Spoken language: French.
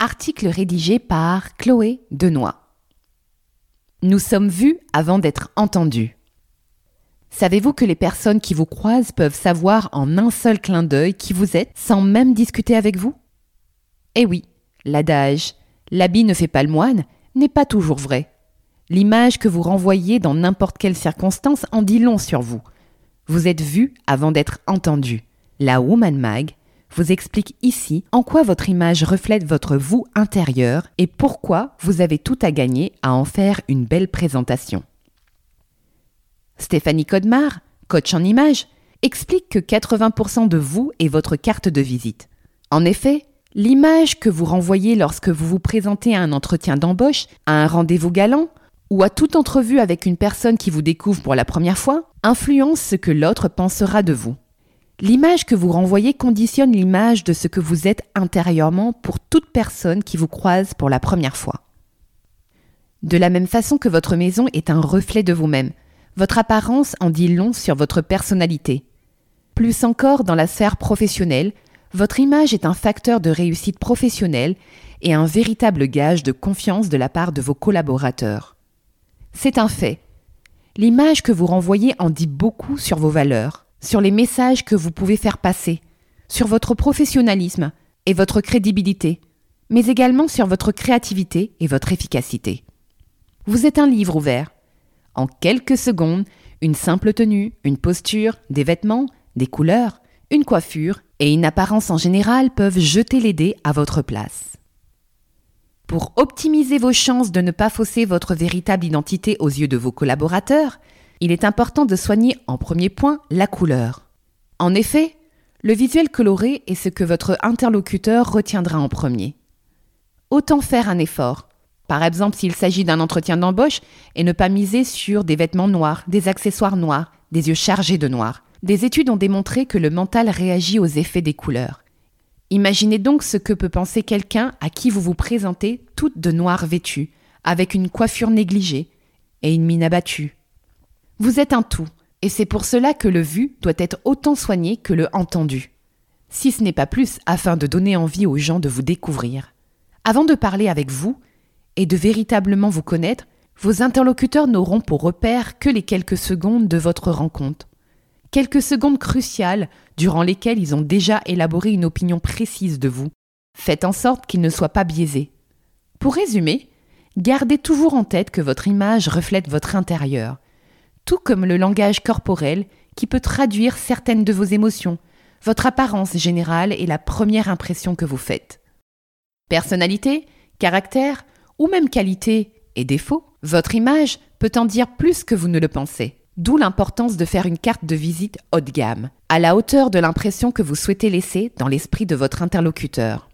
Article rédigé par Chloé Denoy. Nous sommes vus avant d'être entendus. Savez-vous que les personnes qui vous croisent peuvent savoir en un seul clin d'œil qui vous êtes sans même discuter avec vous? Eh oui, l'adage l'habit ne fait pas le moine n'est pas toujours vrai. L'image que vous renvoyez dans n'importe quelle circonstance en dit long sur vous. Vous êtes vu avant d'être entendu. La Woman Mag vous explique ici en quoi votre image reflète votre vous intérieur et pourquoi vous avez tout à gagner à en faire une belle présentation. Stéphanie Codemar, coach en image, explique que 80% de vous est votre carte de visite. En effet, l'image que vous renvoyez lorsque vous vous présentez à un entretien d'embauche, à un rendez-vous galant ou à toute entrevue avec une personne qui vous découvre pour la première fois influence ce que l'autre pensera de vous. L'image que vous renvoyez conditionne l'image de ce que vous êtes intérieurement pour toute personne qui vous croise pour la première fois. De la même façon que votre maison est un reflet de vous-même, votre apparence en dit long sur votre personnalité. Plus encore dans la sphère professionnelle, votre image est un facteur de réussite professionnelle et un véritable gage de confiance de la part de vos collaborateurs. C'est un fait. L'image que vous renvoyez en dit beaucoup sur vos valeurs, sur les messages que vous pouvez faire passer, sur votre professionnalisme et votre crédibilité, mais également sur votre créativité et votre efficacité. Vous êtes un livre ouvert. En quelques secondes, une simple tenue, une posture, des vêtements, des couleurs, une coiffure et une apparence en général peuvent jeter les dés à votre place. Pour optimiser vos chances de ne pas fausser votre véritable identité aux yeux de vos collaborateurs, il est important de soigner en premier point la couleur. En effet, le visuel coloré est ce que votre interlocuteur retiendra en premier. Autant faire un effort. Par exemple, s'il s'agit d'un entretien d'embauche, et ne pas miser sur des vêtements noirs, des accessoires noirs, des yeux chargés de noir. Des études ont démontré que le mental réagit aux effets des couleurs. Imaginez donc ce que peut penser quelqu'un à qui vous vous présentez toute de noir vêtue, avec une coiffure négligée et une mine abattue. Vous êtes un tout, et c'est pour cela que le vu doit être autant soigné que le entendu. Si ce n'est pas plus, afin de donner envie aux gens de vous découvrir. Avant de parler avec vous, et de véritablement vous connaître, vos interlocuteurs n'auront pour repère que les quelques secondes de votre rencontre. Quelques secondes cruciales durant lesquelles ils ont déjà élaboré une opinion précise de vous. Faites en sorte qu'ils ne soient pas biaisés. Pour résumer, gardez toujours en tête que votre image reflète votre intérieur, tout comme le langage corporel qui peut traduire certaines de vos émotions, votre apparence générale et la première impression que vous faites. Personnalité, caractère ou même qualité et défaut, votre image peut en dire plus que vous ne le pensez. D'où l'importance de faire une carte de visite haut de gamme, à la hauteur de l'impression que vous souhaitez laisser dans l'esprit de votre interlocuteur.